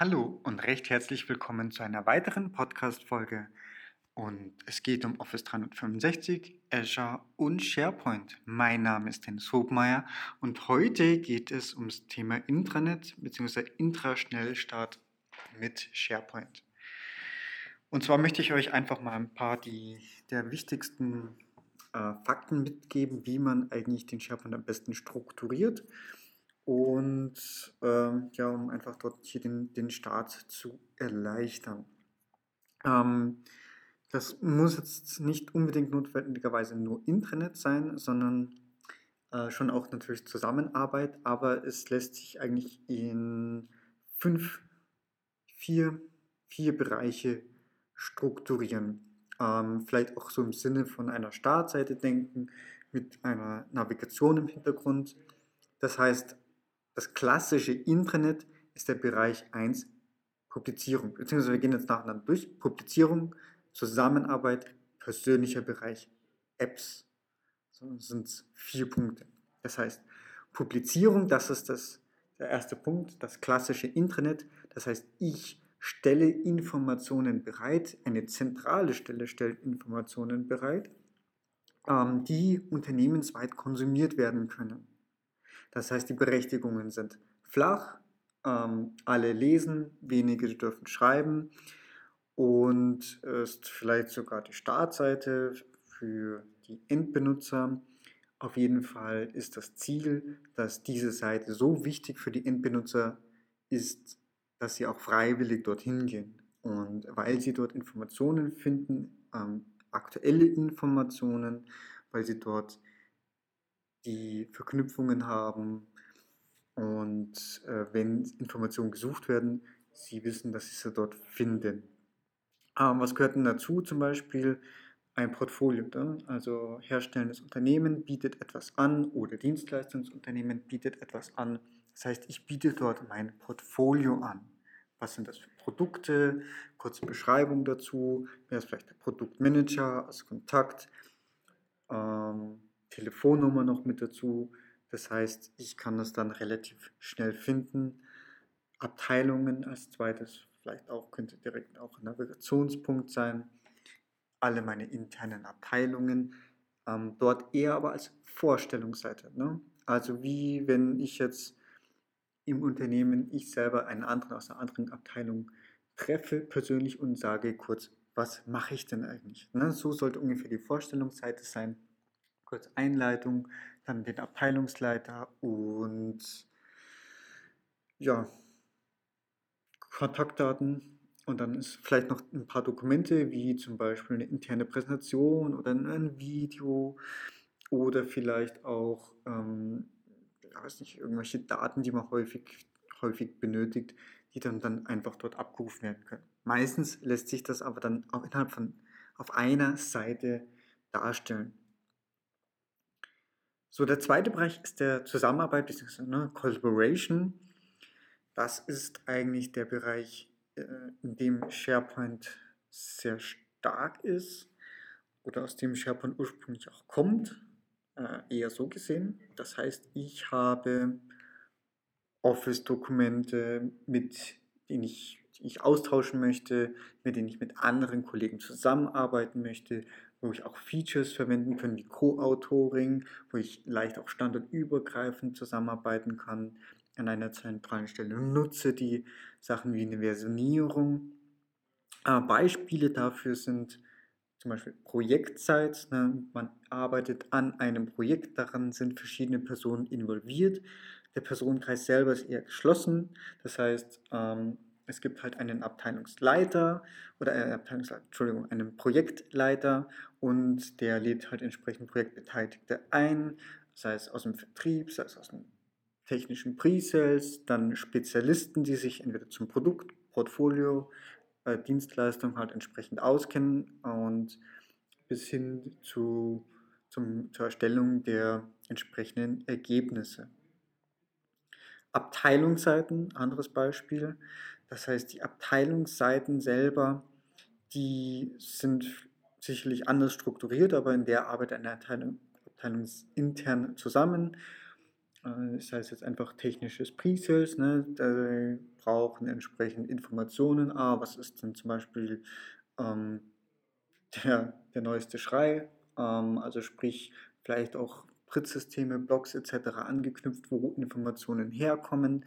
Hallo und recht herzlich willkommen zu einer weiteren Podcast-Folge. Und es geht um Office 365, Azure und SharePoint. Mein Name ist Dennis Hobmeier und heute geht es ums Thema Intranet bzw. Intraschnellstart mit SharePoint. Und zwar möchte ich euch einfach mal ein paar die, der wichtigsten äh, Fakten mitgeben, wie man eigentlich den SharePoint am besten strukturiert und ähm, ja, um einfach dort hier den, den Start zu erleichtern. Ähm, das muss jetzt nicht unbedingt notwendigerweise nur Intranet sein, sondern äh, schon auch natürlich Zusammenarbeit, aber es lässt sich eigentlich in fünf, vier, vier Bereiche strukturieren. Ähm, vielleicht auch so im Sinne von einer Startseite denken, mit einer Navigation im Hintergrund. Das heißt, das klassische Intranet ist der Bereich 1 Publizierung. Beziehungsweise wir gehen jetzt nacheinander durch. Publizierung, Zusammenarbeit, persönlicher Bereich, Apps. So sind vier Punkte. Das heißt, Publizierung, das ist das, der erste Punkt, das klassische Intranet. Das heißt, ich stelle Informationen bereit, eine zentrale Stelle stellt Informationen bereit, ähm, die unternehmensweit konsumiert werden können. Das heißt, die Berechtigungen sind flach, ähm, alle lesen, wenige dürfen schreiben und ist vielleicht sogar die Startseite für die Endbenutzer. Auf jeden Fall ist das Ziel, dass diese Seite so wichtig für die Endbenutzer ist, dass sie auch freiwillig dorthin gehen. Und weil sie dort Informationen finden, ähm, aktuelle Informationen, weil sie dort die Verknüpfungen haben und äh, wenn Informationen gesucht werden, sie wissen, dass sie sie dort finden. Ähm, was gehört denn dazu? Zum Beispiel ein Portfolio. Ne? Also herstellendes Unternehmen bietet etwas an oder Dienstleistungsunternehmen bietet etwas an. Das heißt, ich biete dort mein Portfolio an. Was sind das für Produkte? Kurze Beschreibung dazu. Wer ist vielleicht der Produktmanager als Kontakt? Ähm, Telefonnummer noch mit dazu. Das heißt, ich kann das dann relativ schnell finden. Abteilungen als zweites, vielleicht auch könnte direkt auch ein Navigationspunkt sein. Alle meine internen Abteilungen. Ähm, dort eher aber als Vorstellungsseite. Ne? Also wie wenn ich jetzt im Unternehmen ich selber einen anderen aus einer anderen Abteilung treffe persönlich und sage kurz, was mache ich denn eigentlich? Ne? So sollte ungefähr die Vorstellungsseite sein kurz Einleitung, dann den Abteilungsleiter und ja, Kontaktdaten und dann ist vielleicht noch ein paar Dokumente, wie zum Beispiel eine interne Präsentation oder ein Video oder vielleicht auch, ähm, weiß nicht, irgendwelche Daten, die man häufig, häufig benötigt, die dann, dann einfach dort abgerufen werden können. Meistens lässt sich das aber dann auch innerhalb von auf einer Seite darstellen. So, der zweite Bereich ist der Zusammenarbeit bzw. Ne, Collaboration. Das ist eigentlich der Bereich, äh, in dem SharePoint sehr stark ist oder aus dem SharePoint ursprünglich auch kommt, äh, eher so gesehen. Das heißt, ich habe Office-Dokumente, mit denen ich, die ich austauschen möchte, mit denen ich mit anderen Kollegen zusammenarbeiten möchte, wo ich auch Features verwenden kann wie Co-Autoring, wo ich leicht auch standardübergreifend zusammenarbeiten kann an einer zentralen Stelle und nutze die Sachen wie eine Versionierung. Äh, Beispiele dafür sind zum Beispiel Projektzeit. Ne? Man arbeitet an einem Projekt, daran sind verschiedene Personen involviert. Der Personenkreis selber ist eher geschlossen. Das heißt, ähm, es gibt halt einen Abteilungsleiter oder äh, Abteilungsleiter, Entschuldigung, einen Projektleiter und der lädt halt entsprechend Projektbeteiligte ein, sei es aus dem Vertrieb, sei es aus dem technischen Pre-Sales, dann Spezialisten, die sich entweder zum Produkt, Portfolio, äh, Dienstleistung halt entsprechend auskennen und bis hin zu, zum, zur Erstellung der entsprechenden Ergebnisse. Abteilungsseiten, anderes Beispiel. Das heißt, die Abteilungsseiten selber, die sind sicherlich anders strukturiert, aber in der arbeitet eine Abteilung, Abteilung intern zusammen. äh, sei es jetzt einfach technisches Pre-Sales, ne, da brauchen entsprechend Informationen. Ah, was ist denn zum Beispiel ähm, der, der neueste Schrei? Ähm, also sprich, vielleicht auch Pritzsysteme, Blogs etc. angeknüpft, wo Informationen herkommen.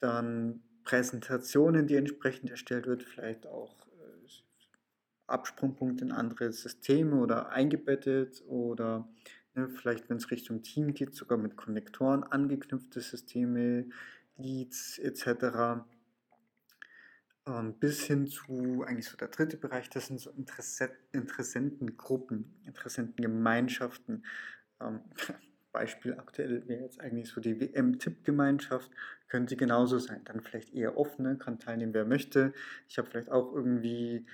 Dann Präsentationen, die entsprechend erstellt wird, vielleicht auch äh, Absprungpunkte in andere Systeme oder eingebettet oder ne, vielleicht, wenn es Richtung Team geht, sogar mit Konnektoren angeknüpfte Systeme, Leads etc. Ähm, bis hin zu, eigentlich so der dritte Bereich, das sind so Interessentengruppen, Interessentengemeinschaften. Ähm, Beispiel aktuell wäre jetzt eigentlich so die WM-Tippgemeinschaft, könnte genauso sein. Dann vielleicht eher offene, kann teilnehmen, wer möchte. Ich habe vielleicht auch irgendwie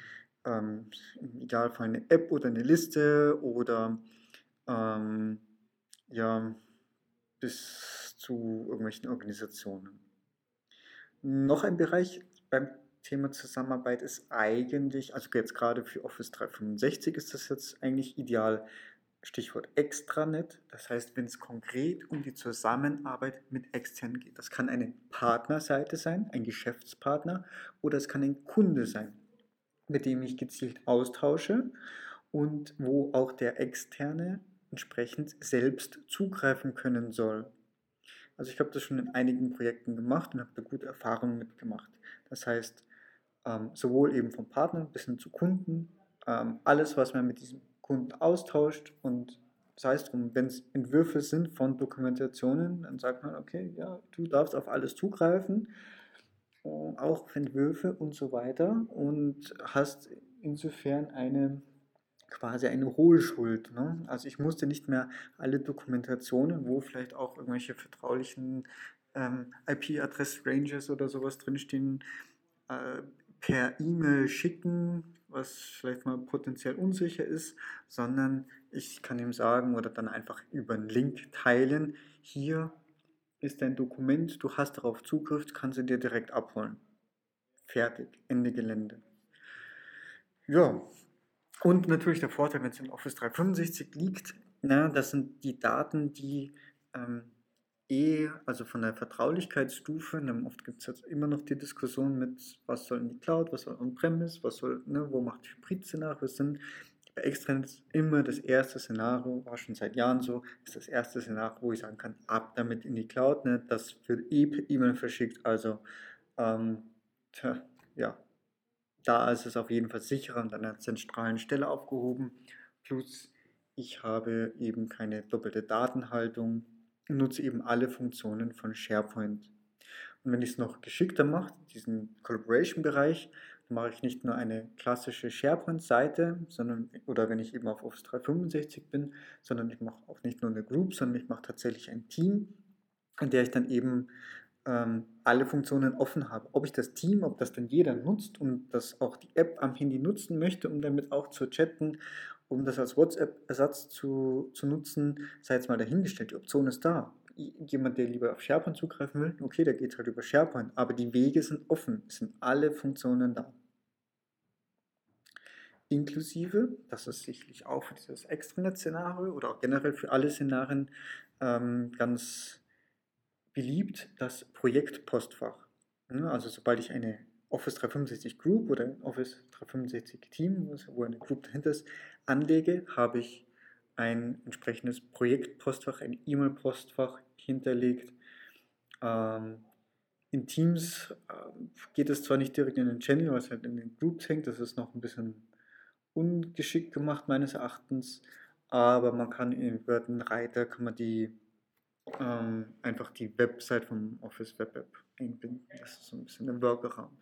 ähm, im Idealfall eine App oder eine Liste oder ähm, ja, bis zu irgendwelchen Organisationen. Noch ein Bereich beim Thema Zusammenarbeit ist eigentlich, also jetzt gerade für Office 365 ist das jetzt eigentlich ideal. Stichwort Extranet, das heißt, wenn es konkret um die Zusammenarbeit mit externen geht. Das kann eine Partnerseite sein, ein Geschäftspartner oder es kann ein Kunde sein, mit dem ich gezielt austausche und wo auch der externe entsprechend selbst zugreifen können soll. Also ich habe das schon in einigen Projekten gemacht und habe da gute Erfahrungen mitgemacht. Das heißt, ähm, sowohl eben vom Partner bis hin zu Kunden, ähm, alles, was man mit diesem Kunden austauscht und sei es drum, wenn es Entwürfe sind von Dokumentationen, dann sagt man, okay, ja, du darfst auf alles zugreifen, auch Entwürfe und so weiter und hast insofern eine quasi eine Hohlschuld. Ne? Also ich musste nicht mehr alle Dokumentationen, wo vielleicht auch irgendwelche vertraulichen ähm, IP-Adress-Ranges oder sowas drinstehen, äh, per E-Mail schicken, was vielleicht mal potenziell unsicher ist, sondern ich kann ihm sagen oder dann einfach über einen Link teilen, hier ist dein Dokument, du hast darauf Zugriff, kannst du dir direkt abholen. Fertig, Ende Gelände. Ja, und natürlich der Vorteil, wenn es in Office 365 liegt, na, das sind die Daten, die ähm, eh, also von der Vertraulichkeitsstufe, ne, oft gibt es jetzt immer noch die Diskussion mit, was soll in die Cloud, was soll on-premise, was soll, ne, wo macht Hybrid-Szenario Sinn. Bei Extranet immer das erste Szenario, war schon seit Jahren so, ist das erste Szenario, wo ich sagen kann, ab damit in die Cloud, ne, das wird eh E-Mail verschickt, also ähm, tja, ja, da ist es auf jeden Fall sicherer und an einer zentralen Stelle aufgehoben. Plus, ich habe eben keine doppelte Datenhaltung nutze eben alle Funktionen von SharePoint. Und wenn ich es noch geschickter mache, diesen Collaboration-Bereich, dann mache ich nicht nur eine klassische SharePoint-Seite, sondern oder wenn ich eben auf Office 365 bin, sondern ich mache auch nicht nur eine Group, sondern ich mache tatsächlich ein Team, in der ich dann eben ähm, alle Funktionen offen habe. Ob ich das Team, ob das dann jeder nutzt und das auch die App am Handy nutzen möchte, um damit auch zu chatten um das als WhatsApp-Ersatz zu, zu nutzen, sei jetzt mal dahingestellt, die Option ist da. Jemand, der lieber auf SharePoint zugreifen will, okay, der geht halt über SharePoint, aber die Wege sind offen, es sind alle Funktionen da. Inklusive, das ist sicherlich auch für dieses Extranet-Szenario oder auch generell für alle Szenarien ähm, ganz beliebt, das Projektpostfach. Also sobald ich eine Office 365 Group oder Office 365 Team, wo eine Group dahinter ist, anlege, habe ich ein entsprechendes Projektpostfach, ein E-Mail-Postfach hinterlegt. Ähm, in Teams äh, geht es zwar nicht direkt in den Channel, weil es halt in den Groups hängt, das ist noch ein bisschen ungeschickt gemacht meines Erachtens, aber man kann in den Reiter kann man die ähm, einfach die Website vom Office Web App einbinden. Das ist so ein bisschen ein Workaround.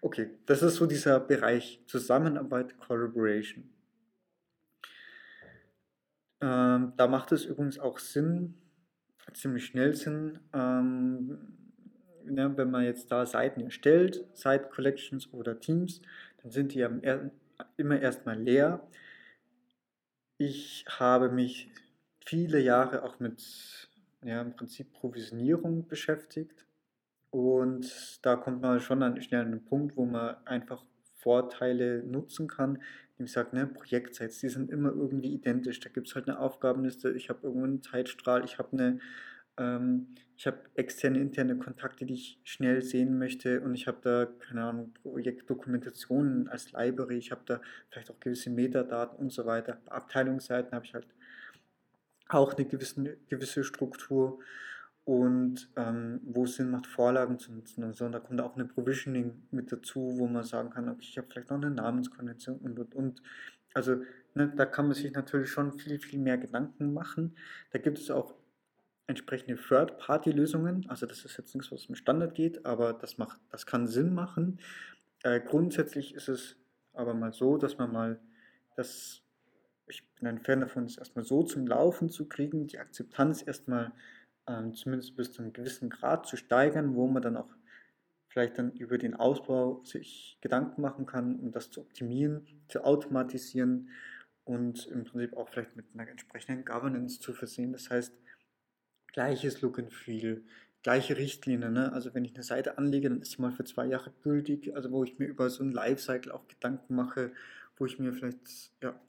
Okay, das ist so dieser Bereich Zusammenarbeit, Collaboration. Ähm, da macht es übrigens auch Sinn, ziemlich schnell Sinn, ähm, ja, wenn man jetzt da Seiten erstellt, Site Collections oder Teams, dann sind die ja immer erstmal leer. Ich habe mich viele Jahre auch mit ja, im Prinzip Provisionierung beschäftigt und da kommt man schon an, schnell an einen Punkt, wo man einfach Vorteile nutzen kann. Ich sage, ne, Projektsites, die sind immer irgendwie identisch. Da gibt es halt eine Aufgabenliste, ich habe irgendwo einen Zeitstrahl, ich habe eine ähm, ich habe externe, interne Kontakte, die ich schnell sehen möchte und ich habe da, keine Ahnung, Projektdokumentationen als Library, ich habe da vielleicht auch gewisse Metadaten und so weiter. Bei Abteilungsseiten habe ich halt auch eine gewisse, gewisse Struktur und ähm, wo es Sinn macht, Vorlagen zu nutzen und so. Und da kommt auch eine Provisioning mit dazu, wo man sagen kann, okay, ich habe vielleicht noch eine Namenskonvention und und und. Also ne, da kann man sich natürlich schon viel, viel mehr Gedanken machen. Da gibt es auch entsprechende Third-Party-Lösungen. Also das ist jetzt nichts, was im Standard geht, aber das, macht, das kann Sinn machen. Äh, grundsätzlich ist es aber mal so, dass man mal das, ich bin ein Fan davon, es erstmal so zum Laufen zu kriegen, die Akzeptanz erstmal ähm, zumindest bis zu einem gewissen Grad zu steigern, wo man dann auch vielleicht dann über den Ausbau sich Gedanken machen kann, um das zu optimieren, zu automatisieren und im Prinzip auch vielleicht mit einer entsprechenden Governance zu versehen. Das heißt, gleiches Look and Feel, gleiche Richtlinie. Ne? Also wenn ich eine Seite anlege, dann ist sie mal für zwei Jahre gültig, also wo ich mir über so ein Lifecycle auch Gedanken mache, wo ich mir vielleicht, ja,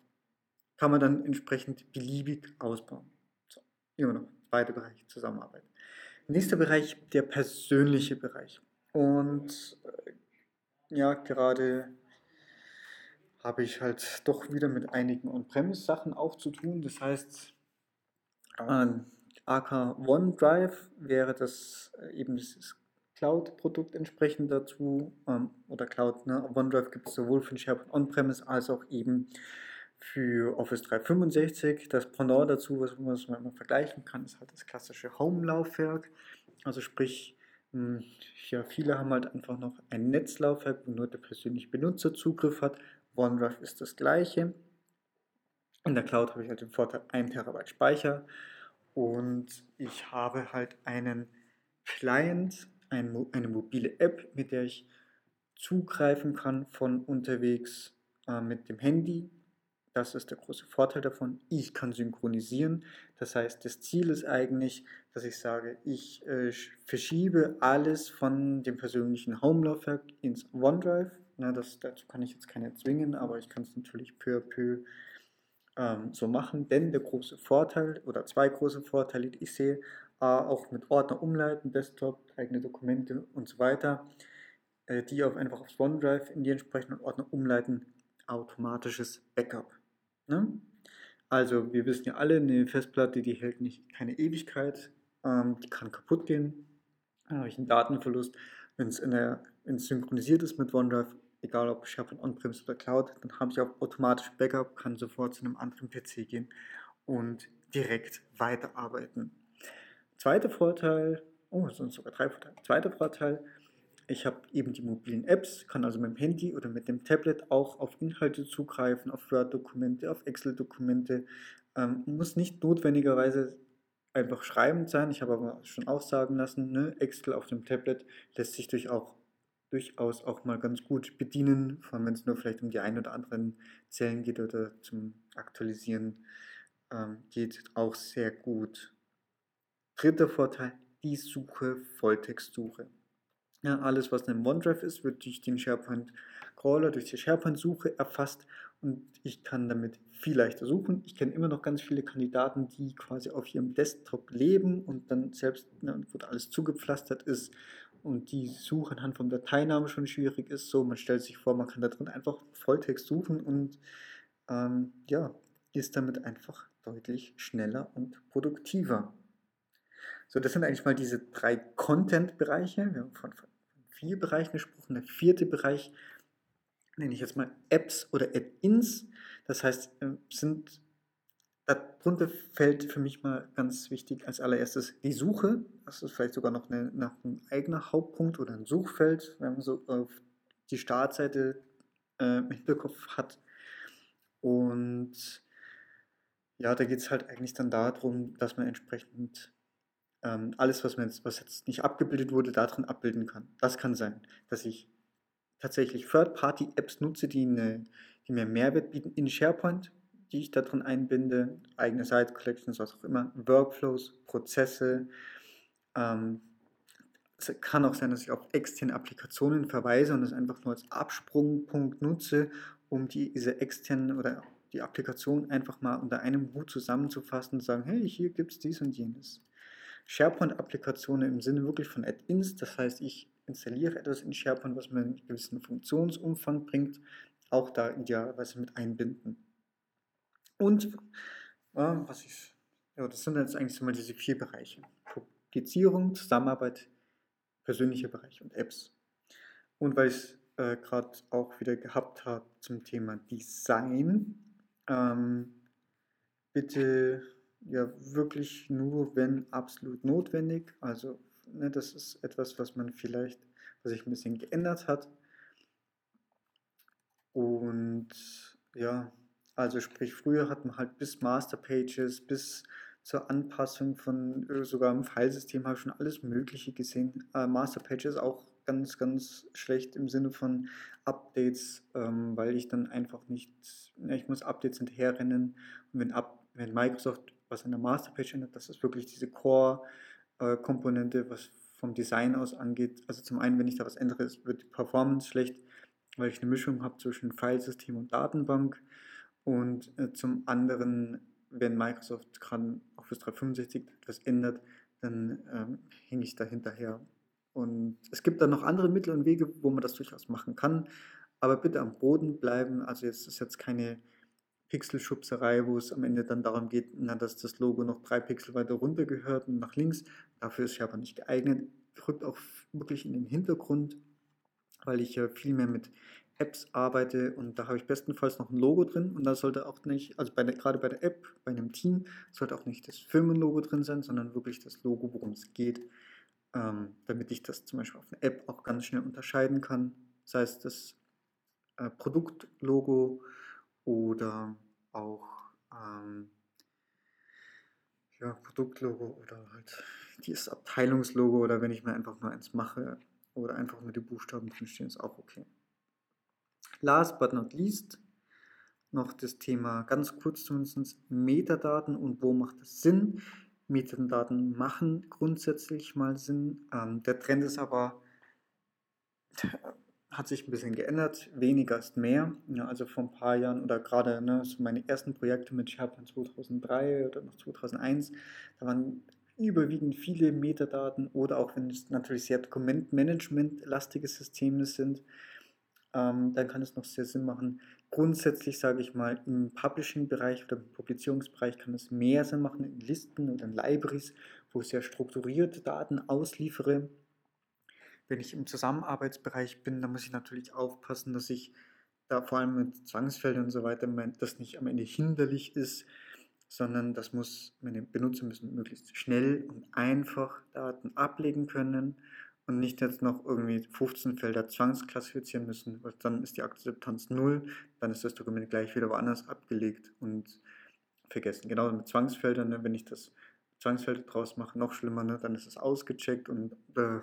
kann man dann entsprechend beliebig ausbauen. So, immer noch, zweiter Bereich, Zusammenarbeit. Nächster Bereich, der persönliche Bereich. Und äh, ja, gerade habe ich halt doch wieder mit einigen On-Premise-Sachen auch zu tun. Das heißt, äh, AK OneDrive wäre das äh, eben das Cloud-Produkt entsprechend dazu ähm, oder Cloud. Ne? OneDrive gibt es sowohl für SharePoint On-Premise als auch eben für Office 365. Das Pendant dazu, was man immer vergleichen kann, ist halt das klassische Home-Laufwerk. Also sprich, hm, ja, viele haben halt einfach noch ein Netzlaufwerk, wo nur der persönliche Benutzer Zugriff hat. OneDrive ist das gleiche. In der Cloud habe ich halt den Vorteil 1 Terabyte Speicher und ich habe halt einen Client, ein, eine mobile App, mit der ich zugreifen kann von unterwegs äh, mit dem Handy. Das ist der große Vorteil davon. Ich kann synchronisieren. Das heißt, das Ziel ist eigentlich, dass ich sage, ich äh, verschiebe alles von dem persönlichen Home-Laufwerk ins OneDrive. Na, das, dazu kann ich jetzt keine zwingen, aber ich kann es natürlich peu à peu ähm, so machen, denn der große Vorteil oder zwei große Vorteile, die ich sehe, A, auch mit Ordner umleiten, Desktop, eigene Dokumente und so weiter, äh, die auf einfach aufs OneDrive in die entsprechenden Ordner umleiten, automatisches Backup. Ne? Also wir wissen ja alle, eine Festplatte, die hält nicht keine Ewigkeit, ähm, die kann kaputt gehen, dann habe ich einen Datenverlust. Wenn es synchronisiert ist mit OneDrive, egal ob SharePoint On-Premise oder Cloud, dann habe ich auch automatisch Backup, kann sofort zu einem anderen PC gehen und direkt weiterarbeiten. Zweiter Vorteil, oh, es sind sogar drei Vorteile. Zweiter Vorteil, ich habe eben die mobilen Apps, kann also mit dem Handy oder mit dem Tablet auch auf Inhalte zugreifen, auf Word-Dokumente, auf Excel-Dokumente. Ähm, muss nicht notwendigerweise einfach schreibend sein. Ich habe aber schon auch sagen lassen, ne, Excel auf dem Tablet lässt sich durch auch durchaus auch mal ganz gut bedienen, vor allem wenn es nur vielleicht um die ein oder anderen Zellen geht oder zum Aktualisieren ähm, geht, auch sehr gut. Dritter Vorteil, die Suche, Volltextsuche. Ja, alles, was in einem OneDrive ist, wird durch den SharePoint Crawler, durch die SharePoint-Suche erfasst und ich kann damit viel leichter suchen. Ich kenne immer noch ganz viele Kandidaten, die quasi auf ihrem Desktop leben und dann selbst, ne, wo alles zugepflastert ist und die Suche anhand von Dateinamen schon schwierig ist. So, man stellt sich vor, man kann da drin einfach Volltext suchen und ähm, ja, ist damit einfach deutlich schneller und produktiver. So, das sind eigentlich mal diese drei Content-Bereiche. Wir haben von vier Bereichen gesprochen. Der vierte Bereich nenne ich jetzt mal Apps oder Add-ins. Das heißt, äh, sind Darunter fällt für mich mal ganz wichtig als allererstes die Suche. Das ist vielleicht sogar noch, eine, noch ein eigener Hauptpunkt oder ein Suchfeld, wenn man so auf die Startseite äh, im Hinterkopf hat. Und ja, da geht es halt eigentlich dann darum, dass man entsprechend ähm, alles, was, man jetzt, was jetzt nicht abgebildet wurde, darin abbilden kann. Das kann sein, dass ich tatsächlich Third-Party-Apps nutze, die, eine, die mir Mehrwert bieten in SharePoint die ich da drin einbinde, eigene Site Collections, was auch immer, Workflows, Prozesse. Ähm, es kann auch sein, dass ich auf externe Applikationen verweise und das einfach nur als Absprungpunkt nutze, um diese externen oder die Applikation einfach mal unter einem Hut zusammenzufassen und sagen, hey, hier gibt es dies und jenes. SharePoint-Applikationen im Sinne wirklich von Add-ins. Das heißt, ich installiere etwas in SharePoint, was mir einen gewissen Funktionsumfang bringt, auch da idealerweise mit einbinden. Und äh, was ich, ja, das sind jetzt eigentlich so mal diese vier Bereiche. Publizierung, Zusammenarbeit, persönlicher Bereich und Apps. Und weil ich es äh, gerade auch wieder gehabt habe zum Thema Design, ähm, bitte ja wirklich nur, wenn absolut notwendig. Also ne, das ist etwas, was man vielleicht, was sich ein bisschen geändert hat. Und ja, also sprich, früher hat man halt bis Masterpages, bis zur Anpassung von äh, sogar im Filesystem habe ich schon alles Mögliche gesehen. Äh, Masterpages auch ganz, ganz schlecht im Sinne von Updates, ähm, weil ich dann einfach nicht, ja, ich muss Updates hinterherrennen und wenn, Up, wenn Microsoft was an der Masterpage ändert, das ist wirklich diese Core-Komponente, was vom Design aus angeht. Also zum einen, wenn ich da was ändere, wird die Performance schlecht, weil ich eine Mischung habe zwischen Filesystem und Datenbank und äh, zum anderen wenn Microsoft gerade Office 365 etwas ändert, dann ähm, hänge ich da hinterher. Und es gibt dann noch andere Mittel und Wege, wo man das durchaus machen kann. Aber bitte am Boden bleiben. Also jetzt ist jetzt keine Pixelschubserei, wo es am Ende dann darum geht, na, dass das Logo noch drei Pixel weiter runter gehört und nach links. Dafür ist aber nicht geeignet. Rückt auch wirklich in den Hintergrund, weil ich ja viel mehr mit Apps arbeite und da habe ich bestenfalls noch ein Logo drin und da sollte auch nicht, also bei der, gerade bei der App, bei einem Team, sollte auch nicht das Firmenlogo drin sein, sondern wirklich das Logo, worum es geht, ähm, damit ich das zum Beispiel auf einer App auch ganz schnell unterscheiden kann, sei es das äh, Produktlogo oder auch ähm, ja, Produktlogo oder halt dieses Abteilungslogo oder wenn ich mir einfach nur eins mache oder einfach nur die Buchstaben drin stehen, ist auch okay. Last but not least noch das Thema ganz kurz zumindest Metadaten und wo macht es Sinn. Metadaten machen grundsätzlich mal Sinn. Ähm, der Trend ist aber, hat sich ein bisschen geändert. Weniger ist mehr. Ja, also vor ein paar Jahren oder gerade ne, so meine ersten Projekte mit SharePoint 2003 oder noch 2001, da waren überwiegend viele Metadaten oder auch wenn es natürlich sehr Dokumentmanagement-lastige Systeme sind, ähm, dann kann es noch sehr Sinn machen. Grundsätzlich sage ich mal, im Publishing-Bereich oder im Publizierungsbereich kann es mehr Sinn machen in Listen oder in Libraries, wo ich sehr strukturierte Daten ausliefere. Wenn ich im Zusammenarbeitsbereich bin, dann muss ich natürlich aufpassen, dass ich da vor allem mit Zwangsfeldern und so weiter, das nicht am Ende hinderlich ist, sondern das muss, meine Benutzer müssen möglichst schnell und einfach Daten ablegen können und nicht jetzt noch irgendwie 15 Felder zwangsklassifizieren müssen, weil dann ist die Akzeptanz null, dann ist das Dokument gleich wieder woanders abgelegt und vergessen. Genauso mit Zwangsfeldern, ne, wenn ich das Zwangsfelder draus mache, noch schlimmer, ne, dann ist es ausgecheckt und äh,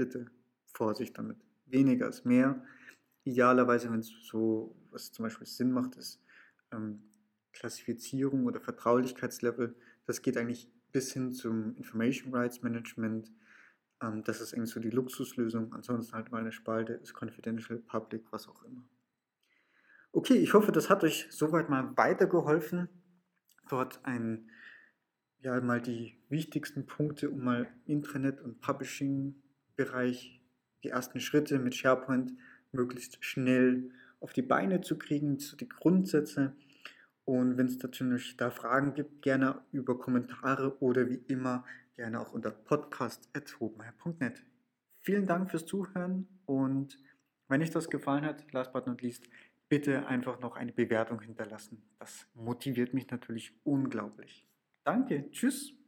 bitte Vorsicht damit. Weniger ist mehr. Idealerweise, wenn es so, was zum Beispiel Sinn macht, ist ähm, Klassifizierung oder Vertraulichkeitslevel. Das geht eigentlich bis hin zum Information Rights Management, ähm, das ist irgendwie so die Luxuslösung. Ansonsten halt mal eine Spalte, ist confidential, public, was auch immer. Okay, ich hoffe, das hat euch soweit mal weitergeholfen, dort ein, ja, mal die wichtigsten Punkte, um mal Intranet- und Publishing-Bereich, die ersten Schritte mit SharePoint möglichst schnell auf die Beine zu kriegen, so die Grundsätze. Und wenn es natürlich da Fragen gibt, gerne über Kommentare oder wie immer gerne auch unter podcast.hobenmeier.net. Vielen Dank fürs Zuhören und wenn euch das gefallen hat, last but not least, bitte einfach noch eine Bewertung hinterlassen. Das motiviert mich natürlich unglaublich. Danke, tschüss.